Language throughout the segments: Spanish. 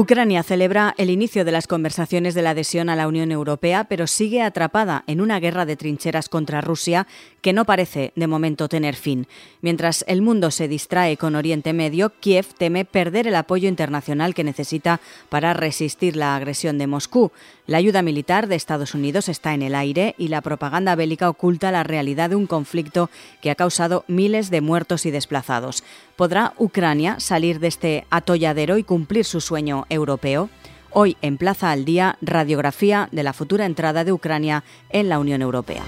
Ucrania celebra el inicio de las conversaciones de la adhesión a la Unión Europea, pero sigue atrapada en una guerra de trincheras contra Rusia que no parece de momento tener fin. Mientras el mundo se distrae con Oriente Medio, Kiev teme perder el apoyo internacional que necesita para resistir la agresión de Moscú. La ayuda militar de Estados Unidos está en el aire y la propaganda bélica oculta la realidad de un conflicto que ha causado miles de muertos y desplazados. ¿Podrá Ucrania salir de este atolladero y cumplir su sueño europeo? Hoy en Plaza al Día, radiografía de la futura entrada de Ucrania en la Unión Europea.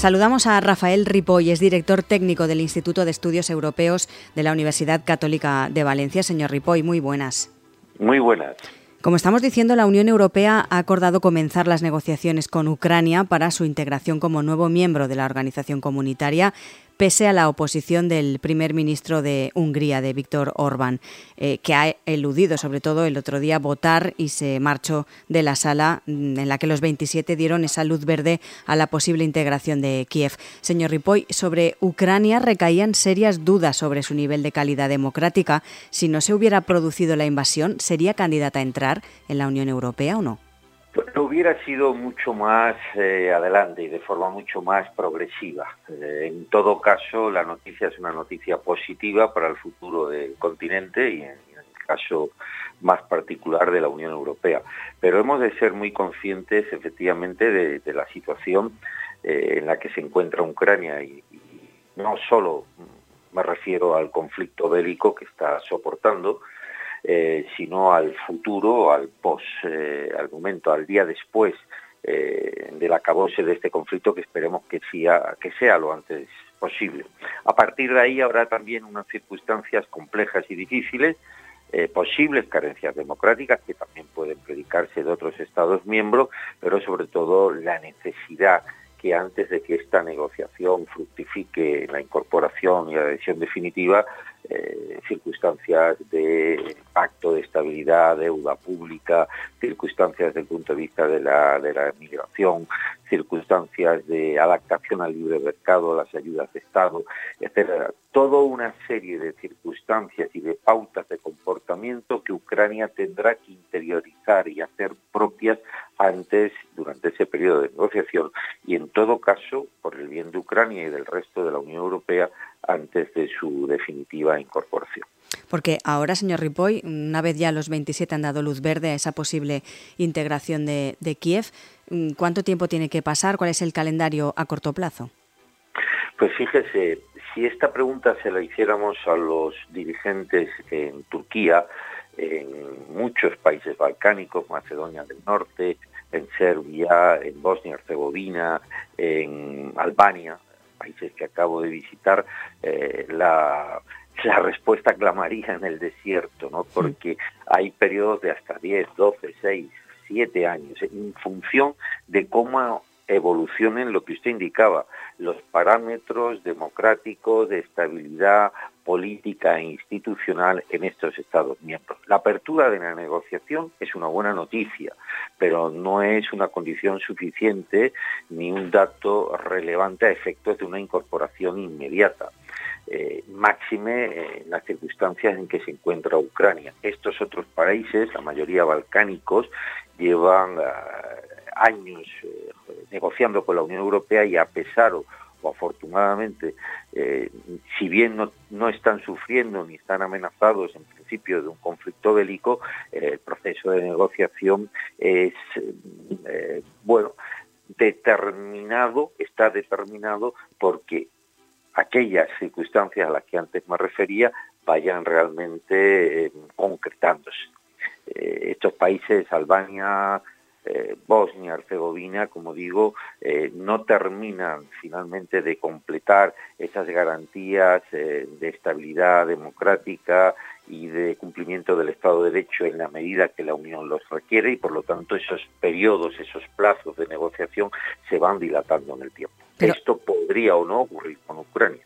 Saludamos a Rafael Ripoll, es director técnico del Instituto de Estudios Europeos de la Universidad Católica de Valencia. Señor Ripoll, muy buenas. Muy buenas. Como estamos diciendo, la Unión Europea ha acordado comenzar las negociaciones con Ucrania para su integración como nuevo miembro de la organización comunitaria, pese a la oposición del primer ministro de Hungría, de Víctor Orbán, eh, que ha eludido sobre todo el otro día votar y se marchó de la sala mm, en la que los 27 dieron esa luz verde a la posible integración de Kiev. Señor Ripoll, sobre Ucrania recaían serias dudas sobre su nivel de calidad democrática. Si no se hubiera producido la invasión, ¿sería candidata a entrar en la Unión Europea o no? Pues hubiera sido mucho más eh, adelante y de forma mucho más progresiva. Eh, en todo caso, la noticia es una noticia positiva para el futuro del continente y en, el caso más particular de la Unión Europea. Pero hemos de ser muy conscientes, efectivamente, de, la situación eh, en la que se encuentra Ucrania y no solo me refiero al conflicto bélico que está soportando, eh, sino al futuro, al pos, eh, al momento, al día después eh, del acabose de este conflicto que esperemos que sea, que sea lo antes posible. A partir de ahí habrá también unas circunstancias complejas y difíciles, posibles carencias democráticas que también pueden predicarse de otros Estados miembros, pero sobre todo la necesidad que antes de que esta negociación fructifique la incorporación y la adhesión definitiva, eh, circunstancias de pacto de estabilidad, deuda pública, circunstancias desde el punto de vista de la, de la migración, circunstancias de adaptación al libre mercado, las ayudas de Estado, etcétera. Toda una serie de circunstancias y de pautas de comportamiento que Ucrania tendrá que interiorizar y hacer propias antes, durante ese periodo de negociación, y en todo caso, por el bien de Ucrania y del resto de la Unión Europea, antes de su definitiva incorporación. Porque ahora, señor Ripoll, una vez ya los 27 han dado luz verde a esa posible integración de, Kiev, mm, ¿cuánto tiempo tiene que pasar? ¿Cuál es el calendario a corto plazo? Pues fíjese, si esta pregunta se la hiciéramos a los dirigentes en Turquía, en muchos países balcánicos, Macedonia del Norte, en Serbia, en Bosnia y Herzegovina, en Albania, países que acabo de visitar, eh, la, la respuesta clamaría en el desierto, ¿no? Porque hay periodos de hasta 10, 12, 6, 7 años, en función de cómo evolucionen lo que usted indicaba, los parámetros democráticos de estabilidad política e institucional en estos Estados miembros. La apertura de la negociación es una buena noticia, pero no es una condición suficiente ni un dato relevante a efectos de una incorporación inmediata. Eh, máxime en las circunstancias en que se encuentra Ucrania. Estos otros países, la mayoría balcánicos, llevan ah, años eh, negociando con la Unión Europea y a pesar o, afortunadamente, eh, si bien no, no, están sufriendo ni están amenazados en principio de un conflicto bélico, eh, el proceso de negociación es, bueno, determinado, está determinado porque aquellas circunstancias a las que antes me refería vayan realmente concretándose. estos países, Albania, eh, Bosnia, Herzegovina, como digo, eh, no terminan finalmente de completar esas garantías eh, de estabilidad democrática y de cumplimiento del Estado de Derecho en la medida que la Unión los requiere y por lo tanto esos periodos, esos plazos de negociación se van dilatando en el tiempo. Esto podría o no ocurrir con Ucrania.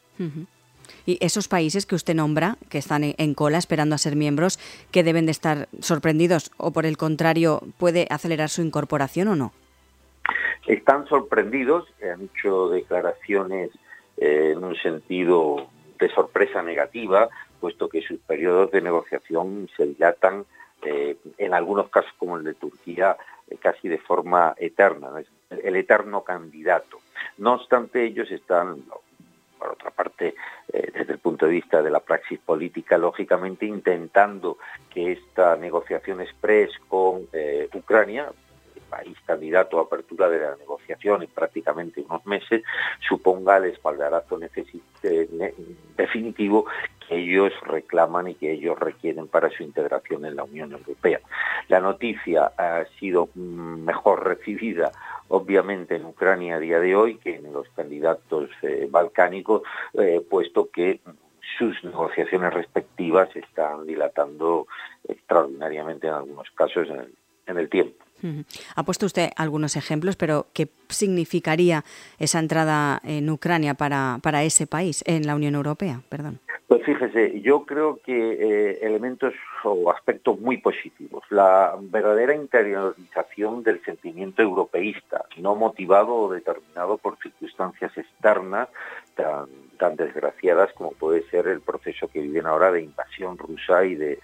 Y esos países que usted nombra, que están en cola esperando a ser miembros, que deben de estar sorprendidos o por el contrario puede acelerar su incorporación o no? están sorprendidos, han hecho declaraciones en un sentido de sorpresa negativa, puesto que sus periodos de negociación se dilatan en algunos casos como el de Turquía casi de forma eterna, el eterno candidato. No obstante, ellos están, por otra parte, eh, desde el punto de vista de la praxis política, lógicamente intentando que esta negociación express con eh, Ucrania, país candidato a apertura de la negociación en prácticamente unos meses, suponga el espaldarazo definitivo que ellos reclaman y que ellos requieren para su integración en la Unión Europea. La noticia ha sido mejor recibida obviamente en Ucrania a día de hoy que en los candidatos eh, balcánicos, eh, puesto que sus negociaciones respectivas están dilatando extraordinariamente en algunos casos en el tiempo. Ha puesto usted algunos ejemplos, pero ¿qué significaría esa entrada en Ucrania para, para ese país, en la Unión Europea? Perdón. Pues fíjese, yo creo que eh, elementos o aspectos muy positivos. La verdadera interiorización del sentimiento europeísta, no motivado o determinado por circunstancias externas tan, desgraciadas como puede ser el proceso que viven ahora de invasión rusa y de,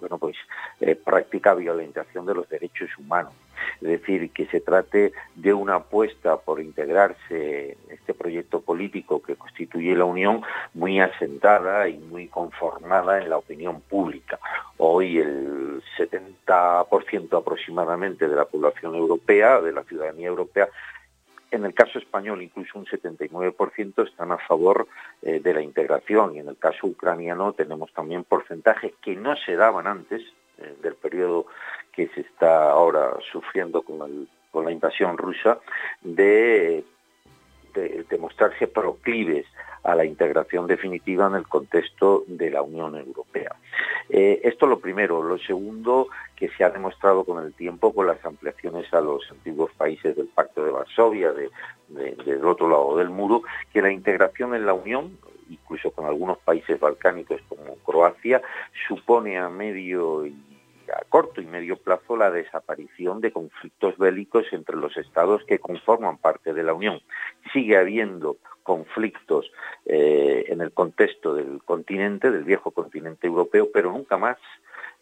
bueno pues eh, práctica violentación de los derechos humanos. Es decir, que se trate de una apuesta por integrarse en este proyecto político que constituye la Unión muy asentada y muy conformada en la opinión pública. Hoy el 70% aproximadamente de la población europea, de la ciudadanía europea, en el caso español, incluso un 79% están a favor eh, de la integración y en el caso ucraniano tenemos también porcentajes que no se daban antes eh, del periodo que se está ahora sufriendo con, con la invasión rusa de, de, mostrarse proclives a la integración definitiva en el contexto de la Unión Europea. Eh, esto lo primero. Lo segundo, que se ha demostrado con el tiempo con las ampliaciones a los antiguos países del Pacto de Varsovia, de, del otro lado del muro, que la integración en la Unión, incluso con algunos países balcánicos como Croacia, supone a medio y a corto y medio plazo la desaparición de conflictos bélicos entre los estados que conforman parte de la Unión. Sigue habiendo conflictos eh, en el contexto del continente, del viejo continente europeo, pero nunca más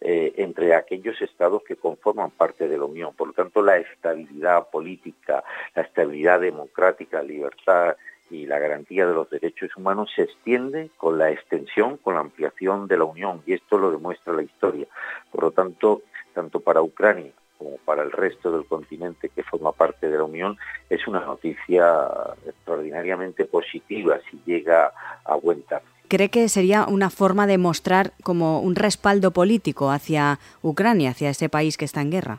eh, entre aquellos estados que conforman parte de la Unión. Por lo tanto, la estabilidad política, la estabilidad democrática, la libertad y la garantía de los derechos humanos se extiende con la extensión, con la ampliación de la Unión, y esto lo demuestra la historia. Por lo tanto, tanto para Ucrania como para el resto del continente que forma parte de la Unión, es una noticia extraordinariamente positiva si llega a buen ¿Cree que sería una forma de mostrar como un respaldo político hacia Ucrania, hacia ese país que está en guerra?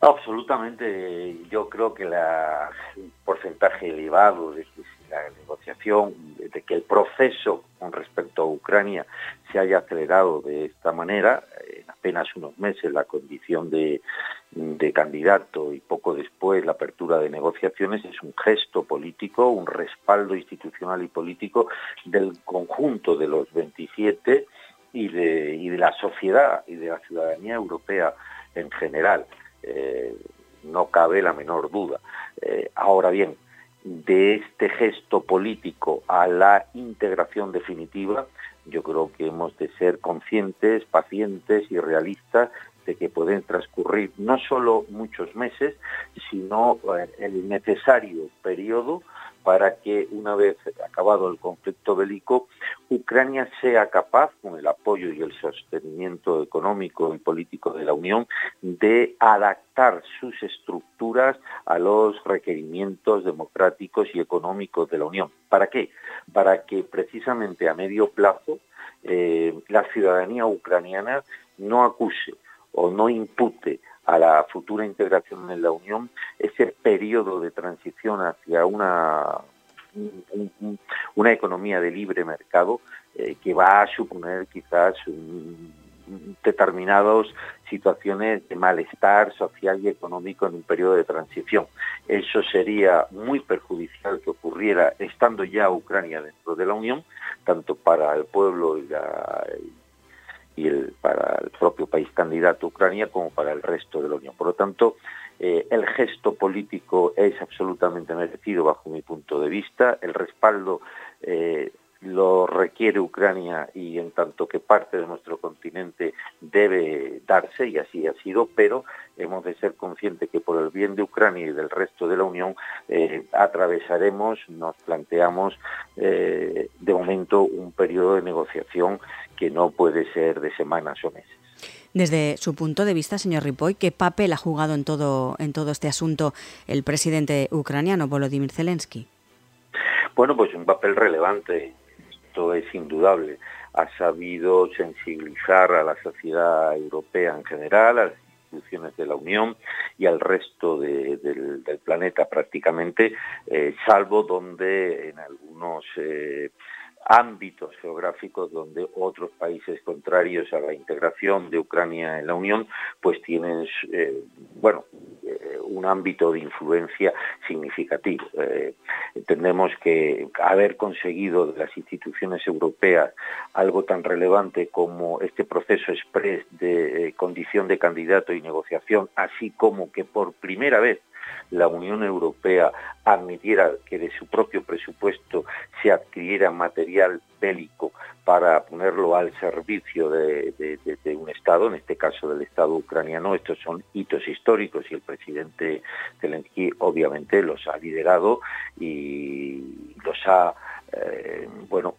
Absolutamente. Yo creo que la, un porcentaje elevado de la negociación, de que el proceso con respecto a Ucrania se haya acelerado de esta manera, en apenas unos meses la condición de, de candidato y poco después la apertura de negociaciones es un gesto político, un respaldo institucional y político del conjunto de los 27 y de, y de la sociedad y de la ciudadanía europea en general. Eh, no cabe la menor duda. Eh, ahora bien, de este gesto político a la integración definitiva, yo creo que hemos de ser conscientes, pacientes y realistas de que pueden transcurrir no solo muchos meses, sino eh, el necesario periodo para que una vez acabado el conflicto bélico, Ucrania sea capaz, con el apoyo y el sostenimiento económico y político de la Unión, de adaptar sus estructuras a los requerimientos democráticos y económicos de la Unión. ¿Para qué? Para que precisamente a medio plazo eh, la ciudadanía ucraniana no acuse o no impute a la futura integración en la Unión ese periodo de transición hacia una, una economía de libre mercado eh, que va a suponer quizás determinadas situaciones de malestar social y económico en un periodo de transición. Eso sería muy perjudicial que ocurriera estando ya Ucrania dentro de la Unión, tanto para el pueblo y la, y el, para el propio país candidato Ucrania como para el resto de la Unión. Por lo tanto, Eh, el gesto político es absolutamente merecido bajo mi punto de vista. El respaldo eh, lo requiere Ucrania y en tanto que parte de nuestro continente debe darse, y así ha sido, pero hemos de ser conscientes que por el bien de Ucrania y del resto de la Unión eh, atravesaremos, nos planteamos de momento un periodo de negociación que no puede ser de semanas o meses. Desde su punto de vista, señor Ripoy, ¿qué papel ha jugado en todo, en todo este asunto el presidente ucraniano Volodymyr Zelensky? Bueno, pues un papel relevante, esto es indudable. Ha sabido sensibilizar a la sociedad europea en general, a las instituciones de la Unión y al resto del, planeta prácticamente, eh, salvo donde en algunos... Eh, ámbitos geográficos donde otros países contrarios a la integración de Ucrania en la Unión pues tienen eh, bueno un ámbito de influencia significativo. Eh, entendemos que haber conseguido de las instituciones europeas algo tan relevante como este proceso express de condición de candidato y negociación, así como que por primera vez la Unión Europea admitiera que de su propio presupuesto se adquiriera material bélico para ponerlo al servicio de, un Estado, en este caso del Estado ucraniano. Estos son hitos históricos y el presidente Zelensky obviamente los ha liderado y los ha, eh, bueno,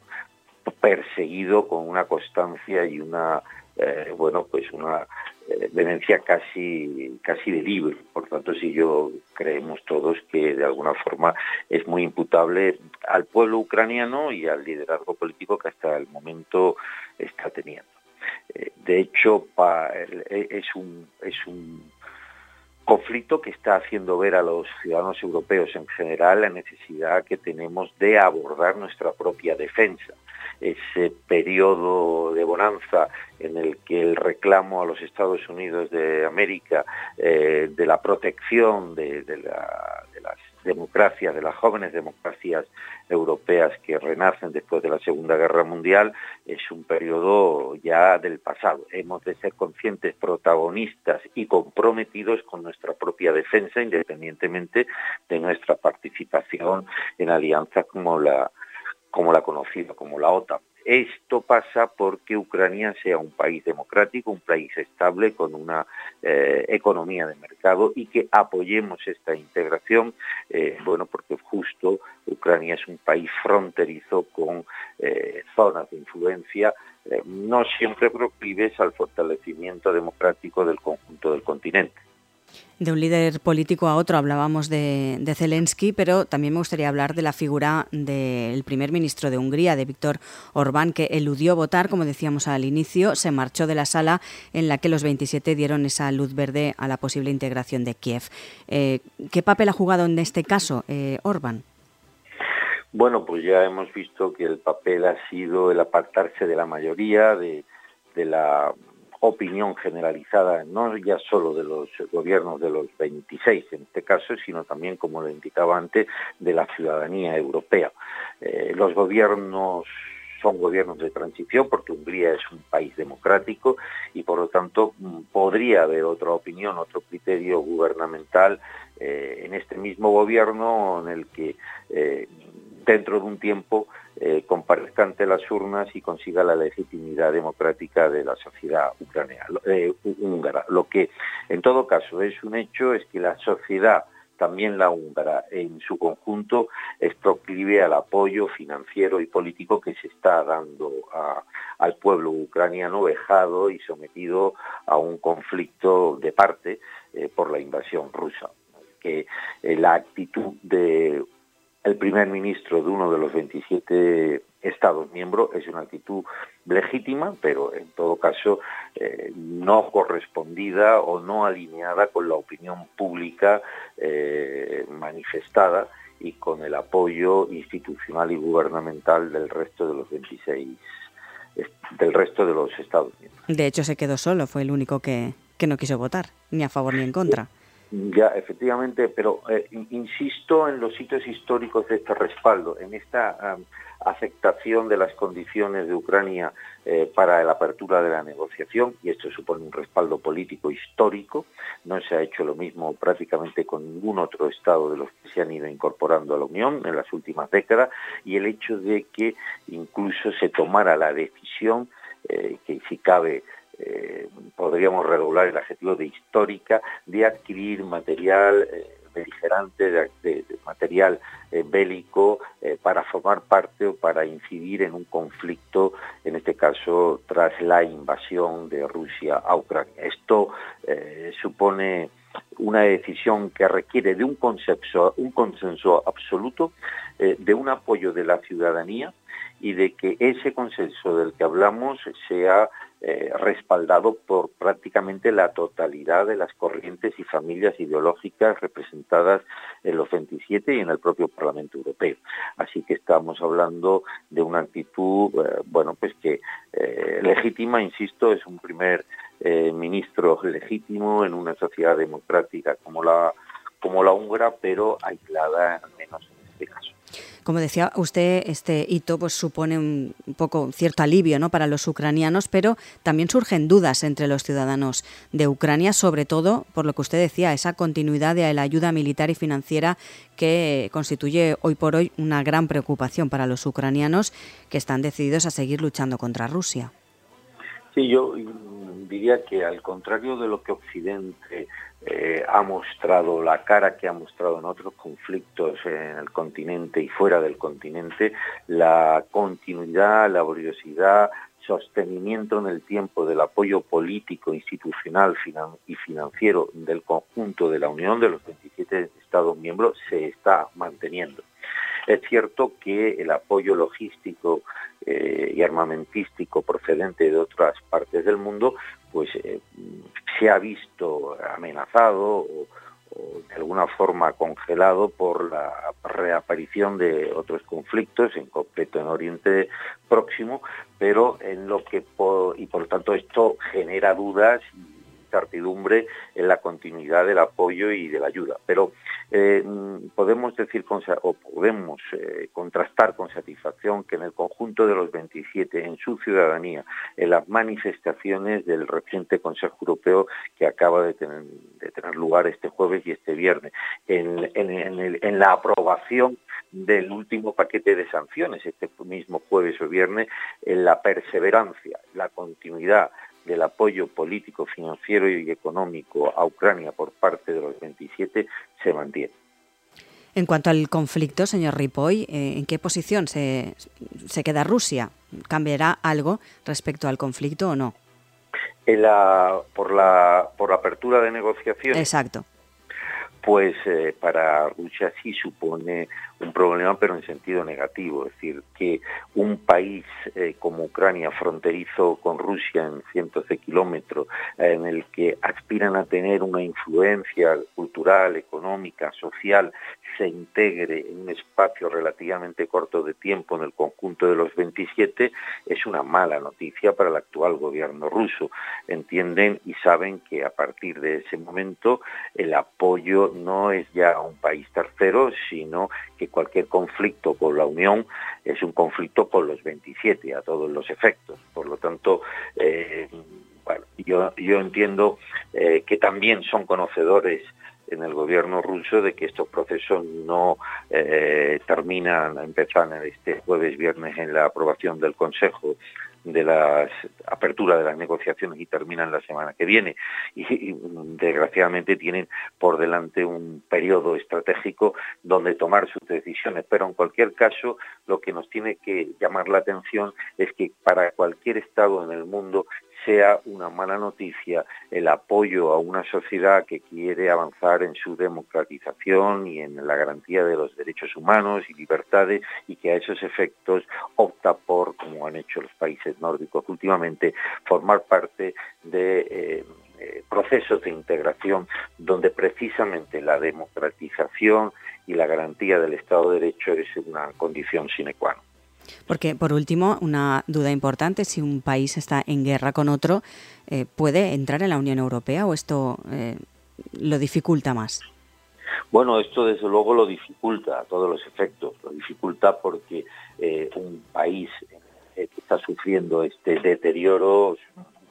perseguido con una constancia y una, eh, bueno, pues una eh, venencia casi, casi de libre. Por tanto, si yo creemos todos que de alguna forma es muy imputable al pueblo ucraniano y al liderazgo político que hasta el momento está teniendo. Eh, de hecho, e, es un, es un conflicto que está haciendo ver a los ciudadanos europeos en general la necesidad que tenemos de abordar nuestra propia defensa ese periodo de bonanza en el que el reclamo a los Estados Unidos de América eh, de la protección de, las democracias, de las jóvenes democracias europeas que renacen después de la Segunda Guerra Mundial, es un periodo ya del pasado. Hemos de ser conscientes, protagonistas y comprometidos con nuestra propia defensa, independientemente de nuestra participación en alianzas como la como la conocida como la OTAN. Esto pasa porque Ucrania sea un país democrático, un país estable con una eh, economía de mercado y que apoyemos esta integración, eh, bueno, porque justo Ucrania es un país fronterizo con eh, zonas de influencia no siempre proclives al fortalecimiento democrático del conjunto del continente. De un líder político a otro hablábamos de, Zelensky, pero también me gustaría hablar de la figura del primer ministro de Hungría, de Víctor Orbán, que eludió votar, como decíamos al inicio, se marchó de la sala en la que los 27 dieron esa luz verde a la posible integración de Kiev. Eh, ¿Qué papel ha jugado en este caso eh, Orbán? Bueno, pues ya hemos visto que el papel ha sido el apartarse de la mayoría, de la opinión generalizada, no ya solo de los gobiernos de los 26 en este caso, sino también, como lo indicaba antes, de la ciudadanía europea. Eh, los gobiernos son gobiernos de transición porque Hungría es un país democrático y por lo tanto mm, podría haber otra opinión, otro criterio gubernamental eh, en este mismo gobierno en el que eh, dentro de un tiempo eh, ante las urnas y consiga la legitimidad democrática de la sociedad ucraniana, eh, húngara. Lo que en todo caso es un hecho es que la sociedad también la húngara en su conjunto es proclive al apoyo financiero y político que se está dando al pueblo ucraniano vejado y sometido a un conflicto de parte eh, por la invasión rusa. Que eh, la actitud de el primer ministro de uno de los 27 Estados miembros es una actitud legítima, pero en todo caso eh, no correspondida o no alineada con la opinión pública eh, manifestada y con el apoyo institucional y gubernamental del resto de los 26 del resto de los Estados miembros. De hecho, se quedó solo, fue el único que, que no quiso votar, ni a favor ni en contra. Ya, efectivamente, pero eh, insisto en los sitios históricos de este respaldo, en esta aceptación de las condiciones de Ucrania eh, para la apertura de la negociación y esto supone un respaldo político histórico. No se ha hecho lo mismo prácticamente con ningún otro Estado de los que se han ido incorporando a la Unión en las últimas décadas y el hecho de que incluso se tomara la decisión eh, que si cabe podríamos regular el adjetivo de histórica de adquirir material beligerante, de, material eh, bélico eh, para formar parte o para incidir en un conflicto, en este caso tras la invasión de Rusia a Ucrania. Esto eh, supone una decisión que requiere de un consenso, un consenso absoluto, de un apoyo de la ciudadanía y de que ese consenso del que hablamos sea eh, respaldado por prácticamente la totalidad de las corrientes y familias ideológicas representadas en los 27 y en el propio Parlamento Europeo. Así que estamos hablando de una actitud, eh, bueno, pues que eh, legítima, insisto, es un primer ministro legítimo en una sociedad democrática como la como la húngara, pero aislada al menos en este caso. Como decía usted, este hito pues, supone un poco cierto alivio ¿no? para los ucranianos, pero también surgen dudas entre los ciudadanos de Ucrania, sobre todo por lo que usted decía, esa continuidad de la ayuda militar y financiera que constituye hoy por hoy una gran preocupación para los ucranianos que están decididos a seguir luchando contra Rusia. Sí, yo diría que al contrario de lo que Occidente eh, ha mostrado, la cara que ha mostrado en otros conflictos en el continente y fuera del continente, la continuidad, la laboriosidad, sostenimiento en el tiempo del apoyo político, institucional y financiero del conjunto de la Unión de los 27 Estados miembros se está manteniendo. Es cierto que el apoyo logístico eh, y armamentístico procedente de otras partes del mundo pues eh, se ha visto amenazado o, de alguna forma congelado por la reaparición de otros conflictos, en concreto en Oriente Próximo, pero en lo que y por lo tanto esto genera dudas incertidumbre en la continuidad del apoyo y de la ayuda. Pero eh, podemos decir o podemos eh, contrastar con satisfacción que en el conjunto de los 27, en su ciudadanía, en las manifestaciones del reciente Consejo Europeo que acaba de tener, lugar este jueves y este viernes, en la aprobación del último paquete de sanciones este mismo jueves o viernes, en la perseverancia, la continuidad, del apoyo político, financiero y económico a Ucrania por parte de los 27 se mantiene. En cuanto al conflicto, señor Ripoll, eh, ¿en qué posición se, se queda Rusia? ¿Cambiará algo respecto al conflicto o no? la, por, la, por la apertura de negociaciones. Exacto pues eh, para Rusia sí supone un problema, pero en sentido negativo. Es decir, que un país eh, como Ucrania, fronterizo con Rusia en cientos de kilómetros, en el que aspiran a tener una influencia cultural, económica, social, se integre en un espacio relativamente corto de tiempo en el conjunto de los 27, es una mala noticia para el actual gobierno ruso. Entienden y saben que a partir de ese momento el apoyo no es ya a un país tercero, sino que cualquier conflicto con la Unión es un conflicto con los 27 a todos los efectos. Por lo tanto, eh, yo, yo entiendo eh, que también son conocedores en el gobierno ruso de que estos procesos no eh, terminan, empezan este jueves, viernes en la aprobación del Consejo de la apertura de las negociaciones y terminan la semana que viene. Y, desgraciadamente tienen por delante un periodo estratégico donde tomar sus decisiones. Pero en cualquier caso, lo que nos tiene que llamar la atención es que para cualquier Estado en el mundo sea una mala noticia el apoyo a una sociedad que quiere avanzar en su democratización y en la garantía de los derechos humanos y libertades y que a esos efectos opta por, como han hecho los países nórdicos últimamente, formar parte de eh, eh, procesos de integración donde precisamente la democratización y la garantía del Estado de Derecho es una condición sine qua non. Porque, por último, una duda importante, si un país está en guerra con otro, eh, ¿puede entrar en la Unión Europea o esto eh, lo dificulta más? Bueno, esto desde luego lo dificulta a todos los efectos. Lo dificulta porque eh, un país que está sufriendo este deterioro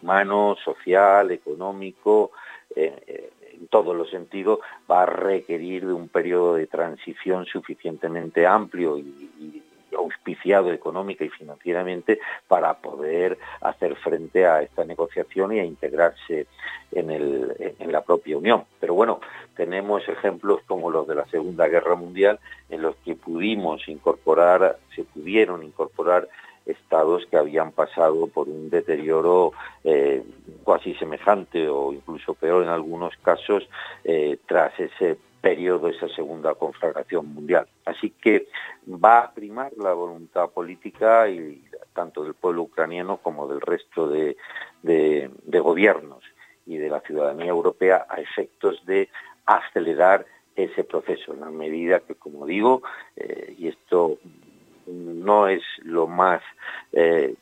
humano, social, económico, en todos los sentidos, va a requerir de un periodo de transición suficientemente amplio y auspiciado económica y financieramente para poder hacer frente a esta negociación y a integrarse en, la propia Unión. Pero bueno, tenemos ejemplos como los de la Segunda Guerra Mundial en los que pudimos incorporar, se pudieron incorporar estados que habían pasado por un deterioro eh, casi semejante o incluso peor en algunos casos eh, tras ese periodo, esa segunda conflagración mundial. Así que va a primar la voluntad política y tanto del pueblo ucraniano como del resto de, gobiernos y de la ciudadanía europea a efectos de acelerar ese proceso, en la medida que, como digo, eh, y esto no es lo más eh,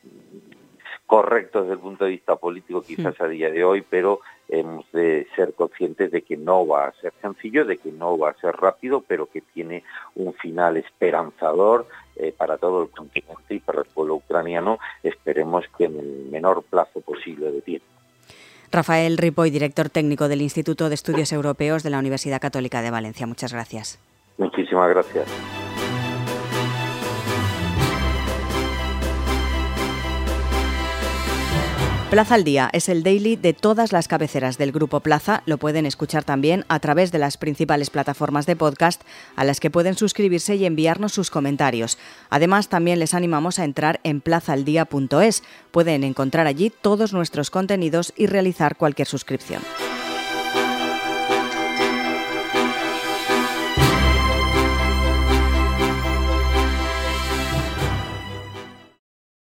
correcto desde el punto de vista político quizás a día de hoy, pero hemos de ser conscientes de que no va a ser sencillo, de que no va a ser rápido, pero que tiene un final esperanzador eh, para todo el continente y para el pueblo ucraniano, esperemos que en el menor plazo posible de tiempo. Rafael Ripoy, director técnico del Instituto de Estudios Europeos de la Universidad Católica de Valencia. Muchas gracias. Muchísimas gracias. Plaza al Día es el daily de todas las cabeceras del Grupo Plaza. Lo pueden escuchar también a través de las principales plataformas de podcast a las que pueden suscribirse y enviarnos sus comentarios. Además, también les animamos a entrar en plazaldía.es. Pueden encontrar allí todos nuestros contenidos y realizar cualquier suscripción.